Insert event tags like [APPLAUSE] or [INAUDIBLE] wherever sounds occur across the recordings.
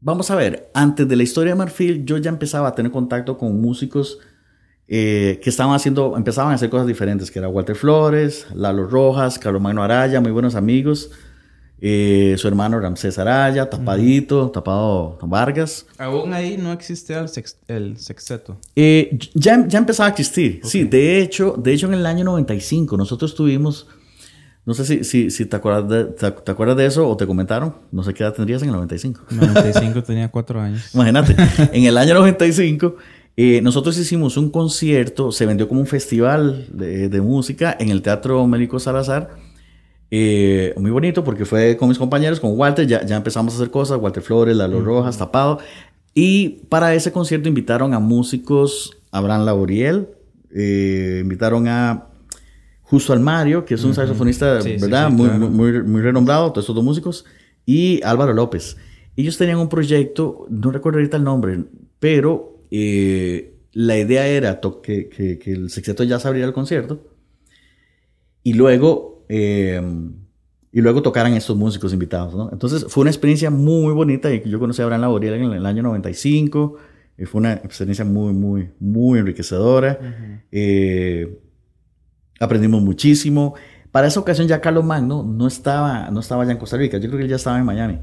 vamos a ver, antes de la historia de Marfil, yo ya empezaba a tener contacto con músicos eh, que estaban haciendo, empezaban a hacer cosas diferentes, que era Walter Flores, Lalo Rojas, Carlos Magno Araya, muy buenos amigos. Eh, su hermano Ramsés Araya, tapadito, tapado Vargas. Aún ahí no existe el, el sexteto. Eh, ya, ya empezaba a existir, sí. De hecho, de hecho, en el año 95 nosotros tuvimos, no sé si, si, si te, acuerdas de, te, acuerdas de eso o te comentaron, no sé qué edad tendrías en el 95. En el 95 tenía cuatro años. [LAUGHS] Imagínate, en el año 95 eh, nosotros hicimos un concierto, se vendió como un festival de, de música en el Teatro Mélico Salazar eh, muy bonito porque fue con mis compañeros, con Walter, ya, ya empezamos a hacer cosas, Walter Flores, Lalo Rojas, Tapado. Y para ese concierto invitaron a músicos, Abraham Laboriel, eh, invitaron a Justo Almario, que es un saxofonista, ¿verdad? muy, muy, muy, renombrado, todos estos dos músicos, y Álvaro López. Ellos tenían un proyecto, no recuerdo ahorita el nombre, pero eh, la idea era que, que, que el sexteto ya se abriera el concierto y luego eh, y luego tocaran estos músicos invitados, ¿no? Entonces fue una experiencia muy, bonita y yo conocí a Abraham Laboriel en el año 95 y fue una experiencia muy, muy, muy enriquecedora. eh, aprendimos muchísimo. Para esa ocasión ya Carlos Magno no estaba, no estaba ya en Costa Rica, yo creo que él ya estaba en Miami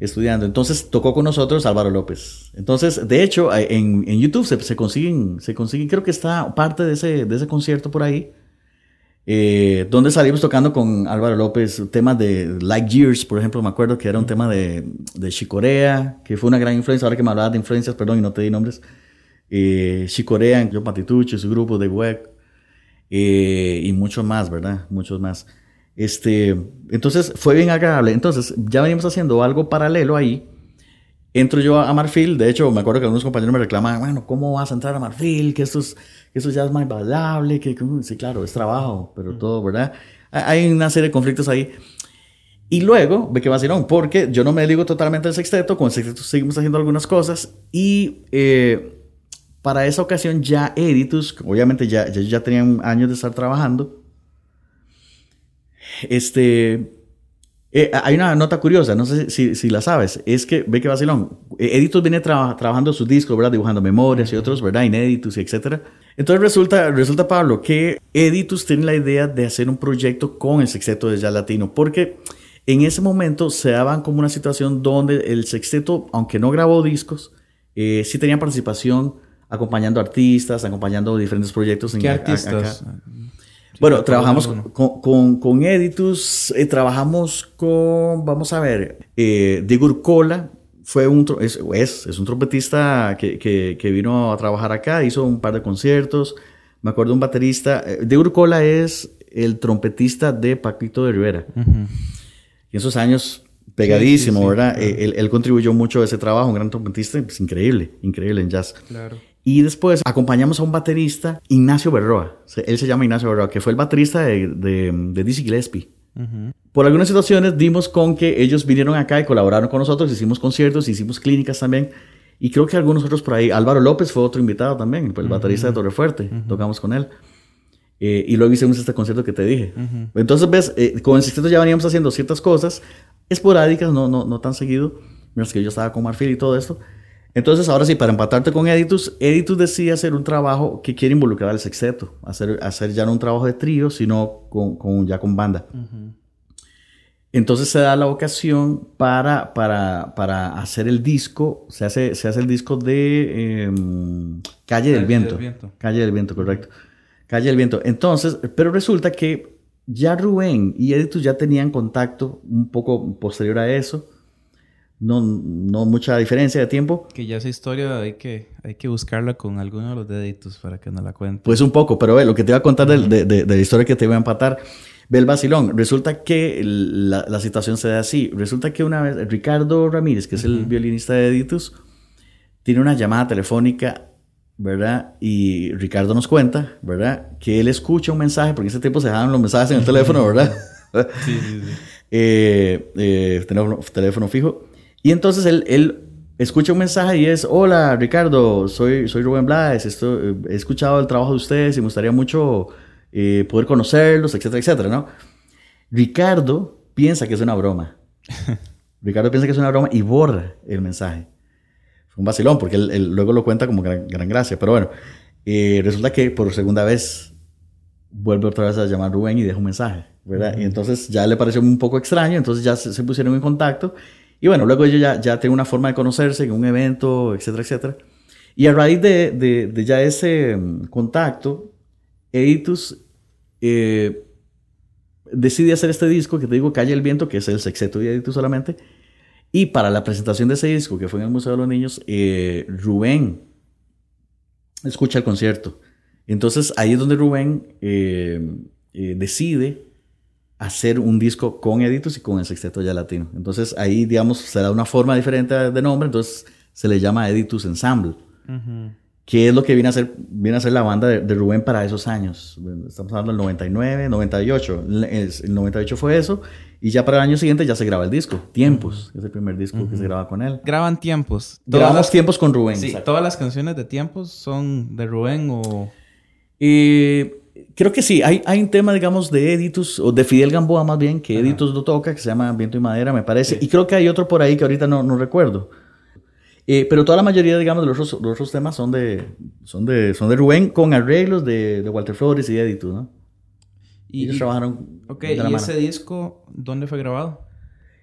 estudiando. Entonces tocó con nosotros Álvaro López. Entonces, de hecho, en, en YouTube se, se, consiguen, se consiguen, creo que está parte de ese, de ese concierto por ahí eh, donde salimos tocando con Álvaro López temas de Like Years, por ejemplo, me acuerdo que era un tema de, de Chicorea, que fue una gran influencia, ahora que me hablabas de influencias, perdón, y no te di nombres, eh, Chicorea, John Patitucci, su grupo de Web, eh, y muchos más, ¿verdad? Muchos más. Este, entonces fue bien agradable. Entonces ya venimos haciendo algo paralelo ahí. Entro yo a Marfil, de hecho me acuerdo que algunos compañeros me reclaman, bueno, ¿cómo vas a entrar a Marfil? Que esto es eso ya es más bailable, que, sí, claro, es trabajo, pero todo, ¿verdad? Hay una serie de conflictos ahí. Y luego, ve que vacilón, porque yo no me digo totalmente del sexteto, con el sexteto seguimos haciendo algunas cosas y eh, para esa ocasión ya Editus, obviamente ya, ya, ya tenían años de estar trabajando, este, eh, hay una nota curiosa, no sé si, si, la sabes, es que, ve que vacilón, Editus viene tra trabajando sus discos, ¿verdad? Dibujando memorias y otros, ¿verdad? Inéditos y etcétera. Entonces resulta, resulta, Pablo, que Editus tiene la idea de hacer un proyecto con el sexteto de jazz latino, porque en ese momento se daban como una situación donde el sexteto, aunque no grabó discos, eh, sí tenía participación acompañando artistas, acompañando diferentes proyectos. ¿Qué artistas? bueno, trabajamos con, con, con, Editus, eh, trabajamos con, vamos a ver, eh, Diego Urcola, fue un, es, es, es un trompetista que, que, que, vino a trabajar acá, hizo un par de conciertos. Me acuerdo un baterista, eh, de Urcola es el trompetista de Paquito de Rivera. Uh -huh. Y esos años, pegadísimo, sí, sí, sí, ¿verdad? Claro. Él, él, contribuyó mucho a ese trabajo, un gran trompetista, pues increíble, increíble en jazz. Claro. Y después acompañamos a un baterista, Ignacio Berroa. Él se llama Ignacio Berroa, que fue el baterista de, de, de Dizzy Gillespie. Uh -huh. Por algunas situaciones dimos con que ellos vinieron acá y colaboraron con nosotros, hicimos conciertos, hicimos clínicas también. Y creo que algunos otros por ahí, Álvaro López fue otro invitado también, el uh -huh. baterista de Torrefuerte, uh -huh. tocamos con él. Eh, y luego hicimos este concierto que te dije. Entonces, ves, eh, con el sexteto ya veníamos haciendo ciertas cosas esporádicas, no, no, no tan seguido, mientras que yo estaba con Marfil y todo esto. Entonces, ahora sí, para empatarte con Editus, Editus decide hacer un trabajo que quiere involucrar al sexteto, hacer, hacer ya no un trabajo de trío, sino con, con ya con banda. Uh -huh. Entonces se da la ocasión para, para, para, hacer el disco, se hace, se hace el disco de eh, Calle, del, Viento. del Viento. Calle del Viento, correcto. Calle del Viento. Entonces, pero resulta que ya Rubén y Editus ya tenían contacto un poco posterior a eso no, no mucha diferencia de tiempo. Que ya esa historia hay que, hay que buscarla con alguno de los deditos para que nos la cuente. Pues un poco, pero ve, lo que te iba a contar -huh. de, de, de, la historia que te iba a empatar. Ve el vacilón. Resulta que la, la, situación se da así. Resulta que una vez Ricardo Ramírez, que es uh -huh. el violinista de Editus, tiene una llamada telefónica, ¿verdad? Y Ricardo nos cuenta, ¿verdad? Que él escucha un mensaje, porque en ese tiempo se dejaban los mensajes en el teléfono, ¿verdad? [LAUGHS] sí, sí, sí. [LAUGHS] eh, eh, teléfono, teléfono fijo y entonces él, él, escucha un mensaje y es, hola Ricardo, soy, soy Rubén Blades, esto, he escuchado el trabajo de ustedes y me gustaría mucho eh, poder conocerlos, etcétera, etcétera, ¿no? Ricardo piensa que es una broma. [LAUGHS] Ricardo piensa que es una broma y borra el mensaje. Fue un vacilón, porque él, luego lo cuenta como gran, gracia. Pero bueno, eh, resulta que por segunda vez vuelve otra vez a llamar a Rubén y deja un mensaje, ¿verdad? Y entonces ya le pareció un poco extraño, entonces ya se, pusieron en contacto. Y bueno, luego ellos ya, ya tienen una forma de conocerse en un evento, etcétera, etcétera. Y a raíz de, de, ya ese mm, contacto, Editus eh, decide hacer este disco que te digo, Calle el Viento, que es el sexteto de Editus solamente. Y para la presentación de ese disco, que fue en el Museo de los Niños, eh, Rubén escucha el concierto. Entonces ahí es donde Rubén eh, decide hacer un disco con Editus y con el sexteto ya latino. Entonces ahí, digamos, se da una forma diferente de nombre, entonces se le llama Editus Ensemble. ¿Qué es lo que viene a ser, viene a ser la banda de, Rubén para esos años? Estamos hablando del 99, 98. El, 98 fue eso. Y ya para el año siguiente ya se graba el disco. Tiempos. Es el primer disco que se graba con él. Graban Tiempos. Grabamos Tiempos con Rubén. Sí, todas las canciones de Tiempos son de Rubén o... creo que sí. Hay, hay un tema, digamos, de Editus, o de Fidel Gamboa más bien, que Editus lo toca, que se llama Viento y Madera, me parece. Y creo que hay otro por ahí que ahorita no, no recuerdo. Eh, pero toda la mayoría, digamos, de los otros, los otros temas son de, son, de, son de Rubén con arreglos de, de Walter Flores y Editus, ¿no? Y, ellos trabajaron. Ok, ¿y ese disco dónde fue grabado?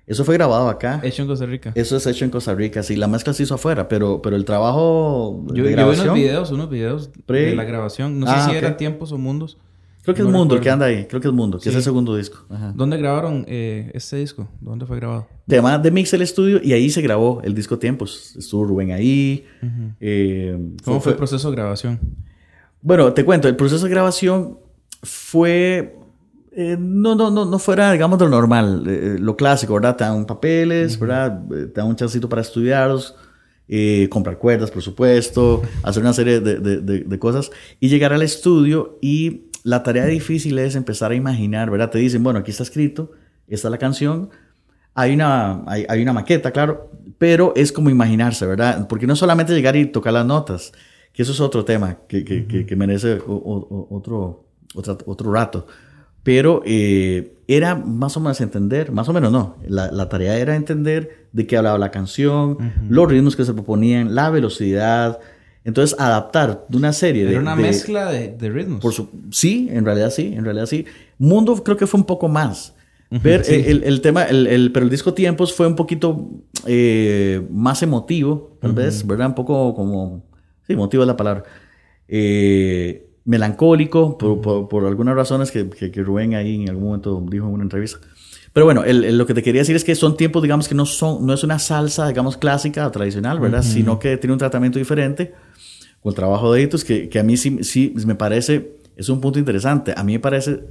Eso fue grabado acá. Hecho en Costa Rica. Eso es hecho en Costa Rica, sí. La mezcla se hizo afuera, pero, pero el trabajo. Yo, de grabación, yo vi unos videos, unos videos de la grabación. No sé ah, si eran tiempos o mundos. Creo que es Mundo el que anda ahí. Creo que es Mundo, que es el segundo disco. ¿Dónde grabaron eh, este disco? ¿Dónde fue grabado? De llama The Mix el estudio y ahí se grabó el disco Tiempos. Estuvo Rubén ahí. Eh, ¿Cómo fue, el proceso de grabación? Bueno, te cuento. El proceso de grabación fue... Eh, no, no, no, no fuera, digamos, de lo normal. lo clásico, ¿verdad? Te dan papeles, ¿verdad? Te dan un chancito para estudiarlos. comprar cuerdas, por supuesto, hacer una serie de, de, de, cosas y llegar al estudio y la tarea difícil es empezar a imaginar, ¿verdad? Te dicen, bueno, aquí está escrito, esta es la canción, hay una, hay, una maqueta, claro, pero es como imaginarse, ¿verdad? Porque no solamente llegar y tocar las notas, que eso es otro tema que, que, merece otro, otro rato. Pero eh, era más o menos entender, más o menos no, la, tarea era entender de qué hablaba la canción, los ritmos que se proponían, la velocidad, entonces, adaptar de una serie de... Era una mezcla de, de ritmos. Por su, sí, en realidad sí, en realidad sí. Mundo creo que fue un poco más. Ver el, el, tema, el, pero el disco Tiempos fue un poquito eh, más emotivo, tal vez, ¿verdad? Un poco como... Sí, emotivo es la palabra. Eh, melancólico, por, por, algunas razones que, que, Rubén ahí en algún momento dijo en una entrevista. Pero bueno, lo que te quería decir es que son tiempos, digamos, que no, son, no es una salsa, digamos, clásica o tradicional, ¿verdad? Sino que tiene un tratamiento diferente con el trabajo de Editus, que, que a mí sí, sí me parece, es un punto interesante. A mí me parece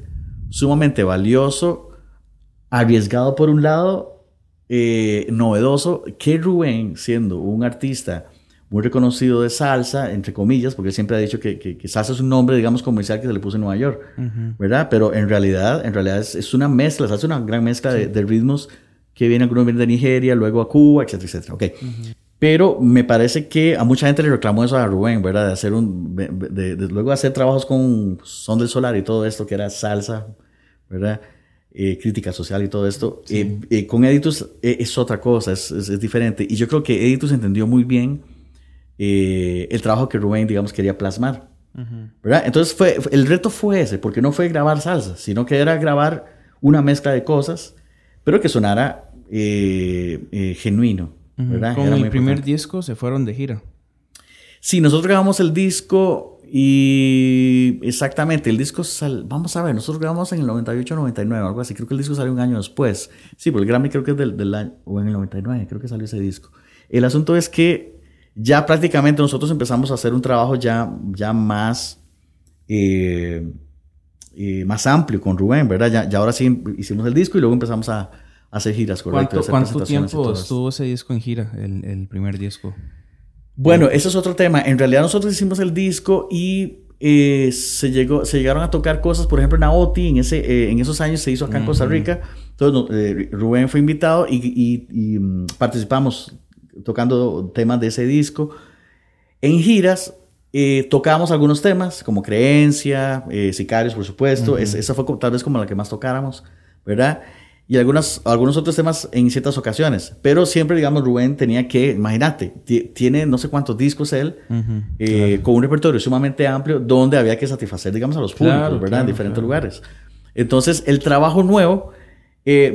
sumamente valioso, arriesgado por un lado, eh, novedoso, que Rubén, siendo un artista muy reconocido de salsa, entre comillas, porque siempre ha dicho que, que, salsa es un nombre, digamos, comercial que se le puso en Nueva York, ¿verdad? Pero en realidad, en realidad es, es una mezcla, salsa es una gran mezcla de, de, ritmos que vienen, algunos vienen de Nigeria, luego a Cuba, etcétera, etcétera. Ok. Pero me parece que a mucha gente le reclamó eso a Rubén, ¿verdad? De hacer un. De, luego hacer trabajos con Son del Solar y todo esto, que era salsa, ¿verdad? Eh, crítica social y todo esto. Eh, eh, con Editus es otra cosa, es, es, diferente. Y yo creo que Editus entendió muy bien el trabajo que Rubén, digamos, quería plasmar. ¿verdad? Entonces, fue, el reto fue ese, porque no fue grabar salsa, sino que era grabar una mezcla de cosas, pero que sonara genuino. Con el primer disco se fueron de gira. Sí, nosotros grabamos el disco y exactamente, el disco sal... vamos a ver, nosotros grabamos en el 98, 99, algo así, creo que el disco salió un año después. Sí, porque el Grammy creo que es del, año, o en el 99, creo que salió ese disco. El asunto es que ya prácticamente nosotros empezamos a hacer un trabajo ya, ya más, eh, eh, más amplio con Rubén, ¿verdad? Ya, ya ahora sí hicimos el disco y luego empezamos a, hacer giras, correcto. ¿Cuánto, tiempo estuvo ese disco en gira, el, el primer disco? Bueno, ese es otro tema. En realidad nosotros hicimos el disco y eh, se, llegó, se llegaron a tocar cosas, por ejemplo, en Aoti, en, ese, eh, en esos años se hizo acá en Costa Rica. Entonces eh, Rubén fue invitado y, y, mm, participamos tocando temas de ese disco. En giras tocábamos algunos temas, como Creencia, Sicarios, por supuesto. esa fue tal vez como la que más tocáramos, ¿verdad? y algunas, algunos otros temas en ciertas ocasiones. Pero siempre, digamos, Rubén tenía que, imagínate, tiene no sé cuántos discos él, eh, con un repertorio sumamente amplio, donde había que satisfacer, digamos, a los públicos, ¿verdad? en diferentes lugares. Entonces, el trabajo nuevo, eh,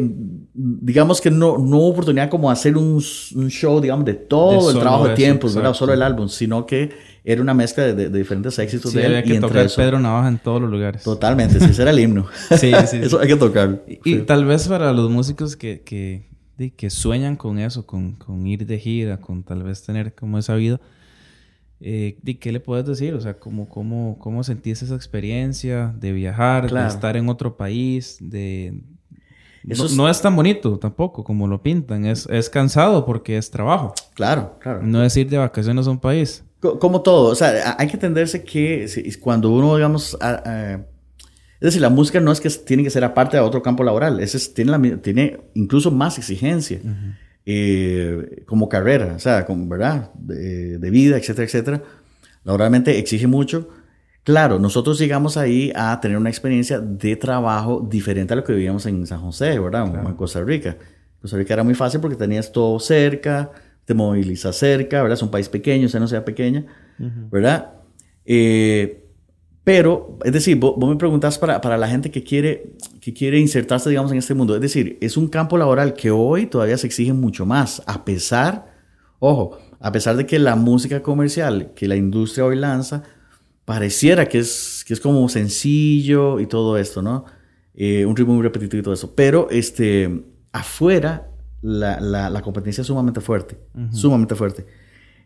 digamos que no, no hubo oportunidad como hacer un, un show, digamos, de todo el trabajo de tiempos, ¿verdad? Solo el álbum, sino que era una mezcla de, de, diferentes éxitos de él. Había que tocar Pedro Navaja en todos los lugares. Totalmente, sí, ese era el himno. [LAUGHS] sí, sí. eso hay que tocarlo. Y, tal vez para los músicos que, que, que sueñan con eso, con, con, ir de gira, con tal vez tener como esa vida, eh, ¿qué le puedes decir? O sea, ¿cómo, cómo, cómo sentiste esa experiencia de viajar, de estar en otro país, de... Eso no, es... tan bonito tampoco como lo pintan. Es, es cansado porque es trabajo. Claro, claro. No es ir de vacaciones a un país. Como todo, o sea, hay que entenderse que cuando uno, digamos, es decir, la música no es que tiene que ser aparte de otro campo laboral, es, tiene, la, tiene incluso más exigencia eh, como carrera, o sea, como, ¿verdad? De, vida, etcétera, etcétera. Laboralmente exige mucho. Claro, nosotros llegamos ahí a tener una experiencia de trabajo diferente a lo que vivíamos en San José, ¿verdad? En Costa Rica. Costa Rica era muy fácil porque tenías todo cerca, te moviliza cerca, ¿verdad? Es un país pequeño, o sea, no sea pequeña, ¿verdad? Eh, pero, es decir, vos, me preguntás para, para, la gente que quiere, que quiere insertarse, digamos, en este mundo. Es decir, es un campo laboral que hoy todavía se exige mucho más, a pesar, ojo, a pesar de que la música comercial que la industria hoy lanza, pareciera que es, que es como sencillo y todo esto, ¿no? Eh, un ritmo muy repetitivo y todo eso. Pero, este, afuera la, la, competencia es sumamente fuerte, sumamente fuerte.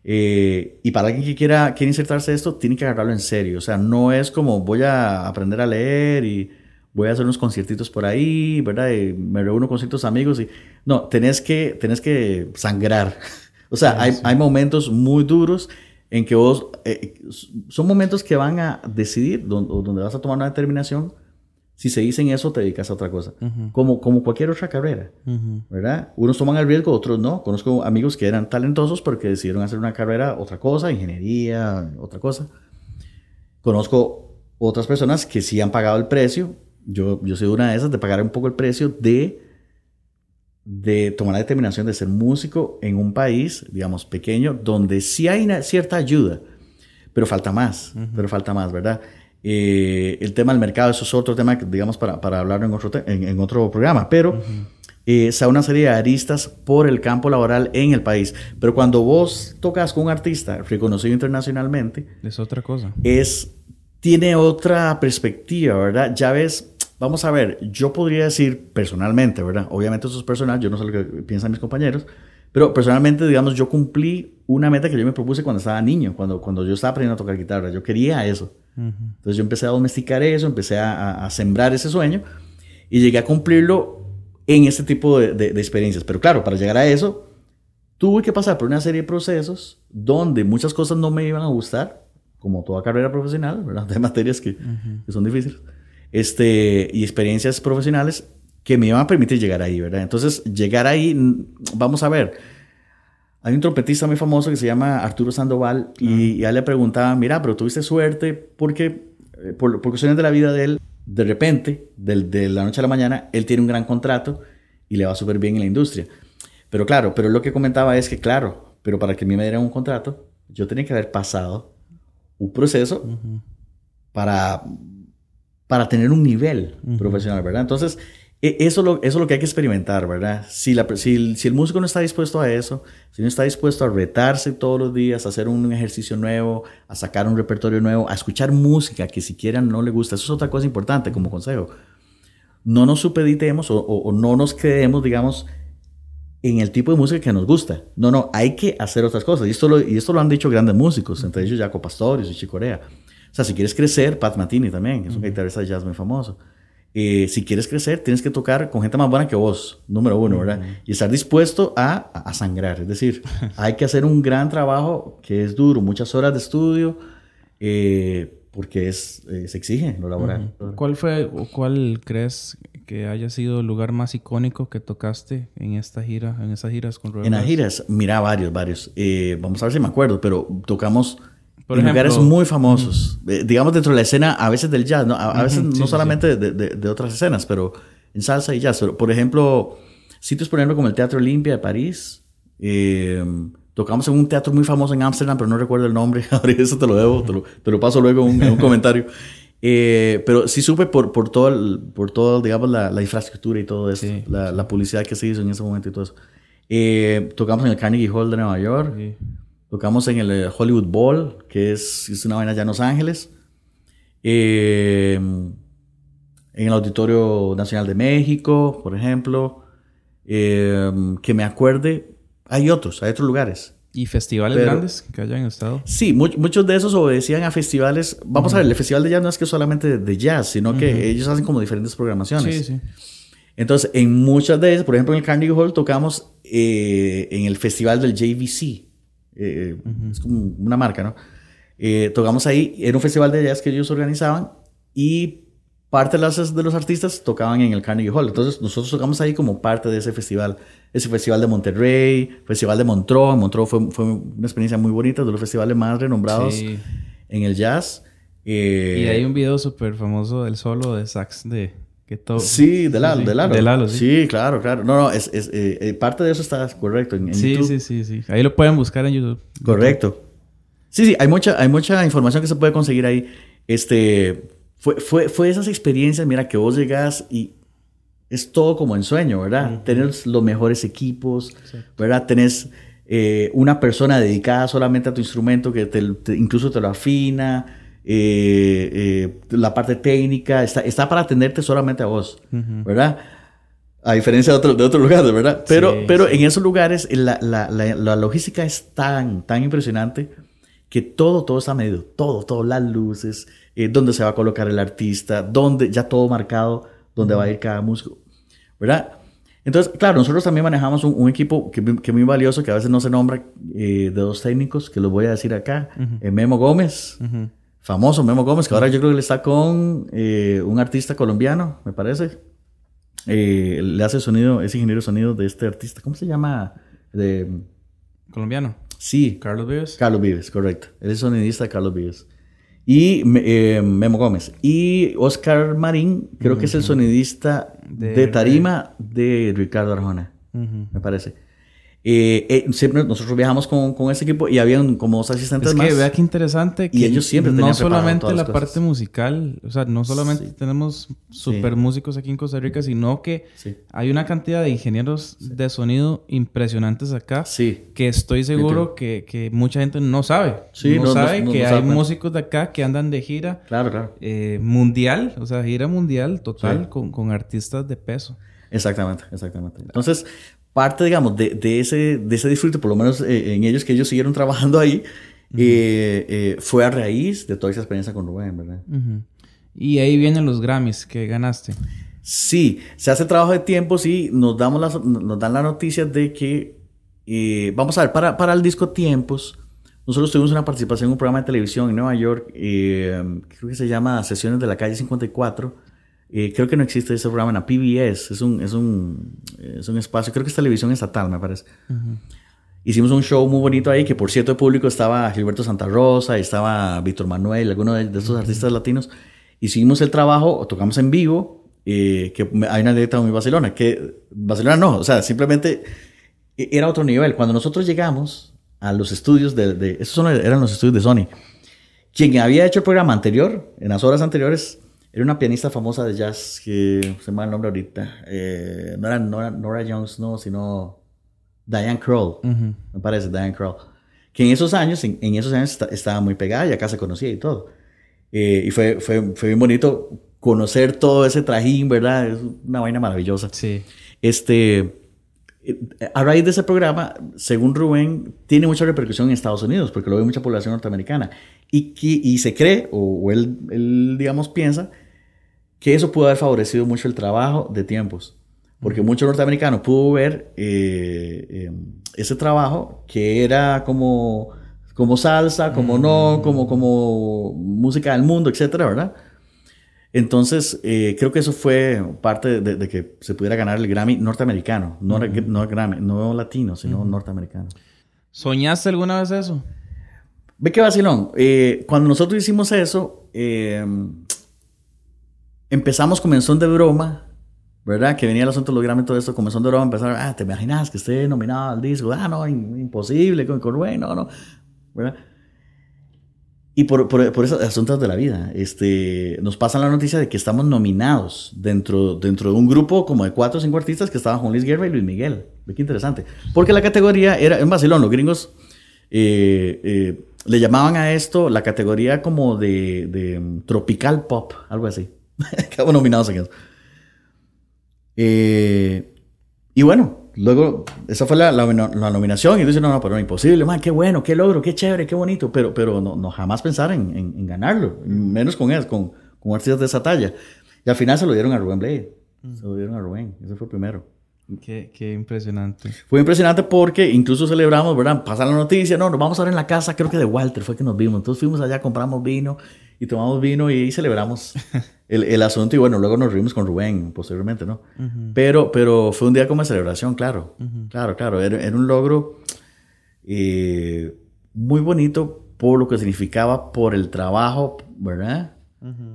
Eh, y para alguien que quiera, quiera insertarse esto, tiene que agarrarlo en serio. O sea, no es como voy a aprender a leer y voy a hacer unos conciertitos por ahí, ¿verdad? Y me reúno con ciertos amigos y... No, tenés que, tenés que sangrar. [LAUGHS] o sea, hay, hay, momentos muy duros en que vos... Eh, son momentos que van a decidir, donde, donde vas a tomar una determinación si se dicen eso, te dedicas a otra cosa. como, como cualquier otra carrera, ¿verdad? Unos toman el riesgo, otros no. Conozco amigos que eran talentosos porque decidieron hacer una carrera, otra cosa, ingeniería, otra cosa. Conozco otras personas que sí han pagado el precio. Yo, yo soy una de esas, de pagar un poco el precio de, de tomar la determinación de ser músico en un país, digamos, pequeño, donde sí hay una cierta ayuda, pero falta más, pero falta más, ¿verdad? Eh, el tema del mercado, eso es otro tema, digamos, para, para hablar en otro, en, otro programa, pero eh, es una serie de aristas por el campo laboral en el país. Pero cuando vos tocas con un artista reconocido internacionalmente, es otra cosa. Es, tiene otra perspectiva, ¿verdad? Ya ves, vamos a ver, yo podría decir personalmente, ¿verdad? Obviamente eso es personal, yo no sé lo que piensan mis compañeros, pero personalmente, digamos, yo cumplí una meta que yo me propuse cuando estaba niño, cuando, cuando yo estaba aprendiendo a tocar guitarra. Yo quería eso. Entonces yo empecé a domesticar eso, empecé a, sembrar ese sueño y llegué a cumplirlo en este tipo de, experiencias. Pero claro, para llegar a eso, tuve que pasar por una serie de procesos donde muchas cosas no me iban a gustar, como toda carrera profesional, ¿verdad? [LAUGHS] De materias que, que, son difíciles, este, y experiencias profesionales que me iban a permitir llegar ahí, ¿verdad? Entonces, llegar ahí, vamos a ver, hay un trompetista muy famoso que se llama Arturo Sandoval y, a él le preguntaba, mira, pero tuviste suerte porque eh, por, cuestiones de la vida de él, de repente, de, la noche a la mañana, él tiene un gran contrato y le va súper bien en la industria. Pero claro, pero lo que comentaba es que, claro, pero para que a mí me dieran un contrato, yo tenía que haber pasado un proceso para, para tener un nivel profesional, ¿verdad? Entonces, e, eso, lo, eso es lo que hay que experimentar, ¿verdad? Si, la, si, si, el músico no está dispuesto a eso, si no está dispuesto a retarse todos los días, a hacer un ejercicio nuevo, a sacar un repertorio nuevo, a escuchar música que siquiera no le gusta, eso es otra cosa importante como consejo. No nos supeditemos o, o, no nos quedemos, digamos, en el tipo de música que nos gusta. No, no, hay que hacer otras cosas. Y esto lo, y esto lo han dicho grandes músicos, entre ellos Jaco Pastorius y Chicorea. O sea, si quieres crecer, Pat Matini también, es un guitarrista de jazz muy famoso. Eh, si quieres crecer, tienes que tocar con gente más buena que vos, número uno, ¿verdad? Y estar dispuesto a, a, sangrar. Es decir, [LAUGHS] hay que hacer un gran trabajo que es duro, muchas horas de estudio, eh, porque es, eh, se exige lo laboral. ¿Cuál fue o cuál crees que haya sido el lugar más icónico que tocaste en esta gira, en esas giras con En las giras, mira, varios, varios. vamos a ver si me acuerdo, pero tocamos por lugares muy famosos. digamos dentro de la escena, a veces del jazz, ¿no? A, veces no solamente De, de, otras escenas, pero en salsa y jazz. Pero, por ejemplo, sitios, por ejemplo, como el Teatro Olimpia de París. Eh, tocamos en un teatro muy famoso en Ámsterdam, pero no recuerdo el nombre. [LAUGHS] Ahora eso te lo debo, te lo, paso luego en un, comentario. Eh, pero sí supe por, por todo, el, por todo digamos, la, la, infraestructura y todo eso, la, la, publicidad que se hizo en ese momento y todo eso. Eh, tocamos en el Carnegie Hall de Nueva York. Tocamos en el Hollywood Bowl, que es, es una vaina allá en Los Ángeles. Eh, en el Auditorio Nacional de México, por ejemplo. Eh, que me acuerde, hay otros, hay otros lugares. ¿Y festivales grandes que hayan estado? Sí, muchos de esos obedecían a festivales. Vamos a ver, el festival de jazz no es que solamente de jazz, sino que ellos hacen como diferentes programaciones. Sí, sí. Entonces, en muchas de esas, por ejemplo, en el Carnegie Hall tocamos eh, en el festival del JVC. Eh, es como una marca, ¿no? Eh, tocamos ahí, era un festival de jazz que ellos organizaban y parte de, las, de los artistas tocaban en el Carnegie Hall. Entonces nosotros tocamos ahí como parte de ese festival. Ese festival de Monterrey, festival de Montreux. Montreux fue, fue una experiencia muy bonita, de los festivales más renombrados en el jazz. Eh, y hay un video súper famoso del solo de sax de... Que. Sí, de Lalo, de Lalo. De Lalo, sí. Sí, claro, claro. No, no, es, es eh, eh, parte de eso está correcto en, sí, YouTube. Sí, sí, sí. Ahí lo pueden buscar en YouTube. Correcto. Sí, sí, hay mucha, hay mucha información que se puede conseguir ahí. Este, fue, fue, fue esas experiencias, mira, que vos llegas y es todo como en sueño, ¿verdad? Tenés los mejores equipos, ¿verdad? Tenés eh, una persona dedicada solamente a tu instrumento que te, incluso te lo afina, eh, eh, la parte técnica, está, está para atenderte solamente a vos, ¿verdad? A diferencia de, otros de otros lugares, ¿verdad? Pero, pero en esos lugares la, la, la, logística es tan, tan impresionante que todo, todo está medido, todo, todo, las luces, eh, dónde se va a colocar el artista, dónde, ya todo marcado, dónde va a ir cada músico, ¿verdad? Entonces, claro, nosotros también manejamos un, equipo que, es muy valioso, que a veces no se nombra, eh, de dos técnicos, que los voy a decir acá. Eh, Memo Gómez, famoso Memo Gómez, que ahora yo creo que le está con un artista colombiano, me parece. le hace sonido, es ingeniero de sonido de este artista. ¿Cómo se llama? De... Colombiano. Sí. Carlos Vives. Carlos Vives, correcto. Él es sonidista de Carlos Vives. Y eh, Memo Gómez. Y Oscar Marín, creo que es el sonidista de, tarima de Ricardo Arjona, me parece. Eh, eh, siempre nosotros viajamos con, con, ese equipo y habían como dos asistentes es más. que vea qué interesante que y ellos siempre no solamente la parte musical, o sea, no solamente tenemos super músicos aquí en Costa Rica, sino que hay una cantidad de ingenieros de sonido impresionantes acá que estoy seguro que, que, mucha gente no sabe. no, sabe que hay músicos de acá que andan de gira claro, claro. Eh, mundial, o sea, gira mundial total con, con artistas de peso. Exactamente, exactamente. Entonces, parte, digamos, de, de, ese, de ese disfrute, por lo menos eh, en ellos que ellos siguieron [LAUGHS] trabajando ahí, eh, eh, fue a raíz de toda esa experiencia con Rubén, ¿verdad? Y ahí vienen los Grammys que ganaste. Sí, se hace trabajo de tiempo, sí, nos, damos nos dan la noticia de que, vamos a ver, para, para el disco Tiempos, nosotros tuvimos una participación en un programa de televisión en Nueva York, creo que se llama Sesiones de la Calle 54, eh, creo que no existe ese programa en la PBS, es un, es un, es un espacio, creo que es televisión estatal, me parece. Hicimos un show muy bonito ahí, que por cierto de público estaba Gilberto Santa Rosa, estaba Víctor Manuel, alguno de, estos artistas latinos. Hicimos el trabajo, tocamos en vivo, eh, que hay una letra muy Barcelona, que Barcelona no, o sea, simplemente e, era otro nivel. Cuando nosotros llegamos a los estudios de, de esos eran los estudios de Sony, quien había hecho el programa anterior, en las horas anteriores, era una pianista famosa de jazz que se llama el nombre ahorita. Eh, no era Nora, Jones, no, sino Diane Kroll. Me parece, Diane Kroll. Que en esos años, en, esos años estaba muy pegada y acá se conocía y todo. Eh, y fue, fue, fue bien bonito conocer todo ese trajín, ¿verdad? Es una vaina maravillosa. Sí. Este, a raíz de ese programa, según Rubén, tiene mucha repercusión en Estados Unidos, porque lo ve mucha población norteamericana. Y, y se cree, o, él, él, digamos, piensa, que eso pudo haber favorecido mucho el trabajo de tiempos, porque muchos norteamericanos pudo ver eh, eh, ese trabajo que era como, como salsa, como no, como, como música del mundo, etcétera, ¿verdad? Entonces, eh, creo que eso fue parte de, que se pudiera ganar el Grammy norteamericano, no, no Grammy, no latino, sino norteamericano. ¿Soñaste alguna vez eso? Ve que vacilón. cuando nosotros hicimos eso, empezamos con mención de broma ¿verdad? Que venía el asunto de los Grammy y todo esto, comenzó a empezar, ah, ¿te imaginas que esté nominado al disco? Ah, no, imposible, con, Rubén, no, no, ¿verdad? Y por, por, por, esos asuntos de la vida, este, nos pasa la noticia de que estamos nominados dentro, dentro de un grupo como de cuatro o cinco artistas que estaban Juan Luis Guerra y Luis Miguel. Ve qué interesante. Porque la categoría era, en Barcelona, los gringos eh, eh, le llamaban a esto la categoría como de, de tropical pop, algo así. [LAUGHS] Quedamos nominados en eso. Eh, y bueno, Luego, esa fue la, la, nominación y tú dices, no, no, pero no, imposible, man, qué bueno, qué logro, qué chévere, qué bonito, pero, pero no, no jamás pensar en, en, ganarlo, menos con él, con, con artistas de esa talla. Y al final se lo dieron a Rubén Blade, se lo dieron a Rubén, ese fue el primero. Qué, qué, impresionante. Fue impresionante porque incluso celebramos, ¿verdad? Pasa la noticia, no, nos vamos a ver en la casa, creo que de Walter fue que nos vimos. Entonces fuimos allá, compramos vino y tomamos vino y celebramos [LAUGHS] el, el, asunto y bueno, luego nos reímos con Rubén posteriormente, ¿no? pero, pero fue un día como de celebración, claro, claro, claro, era, era un logro eh, muy bonito por lo que significaba, por el trabajo, ¿verdad?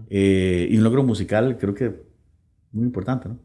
Eh, y un logro musical creo que muy importante, ¿no?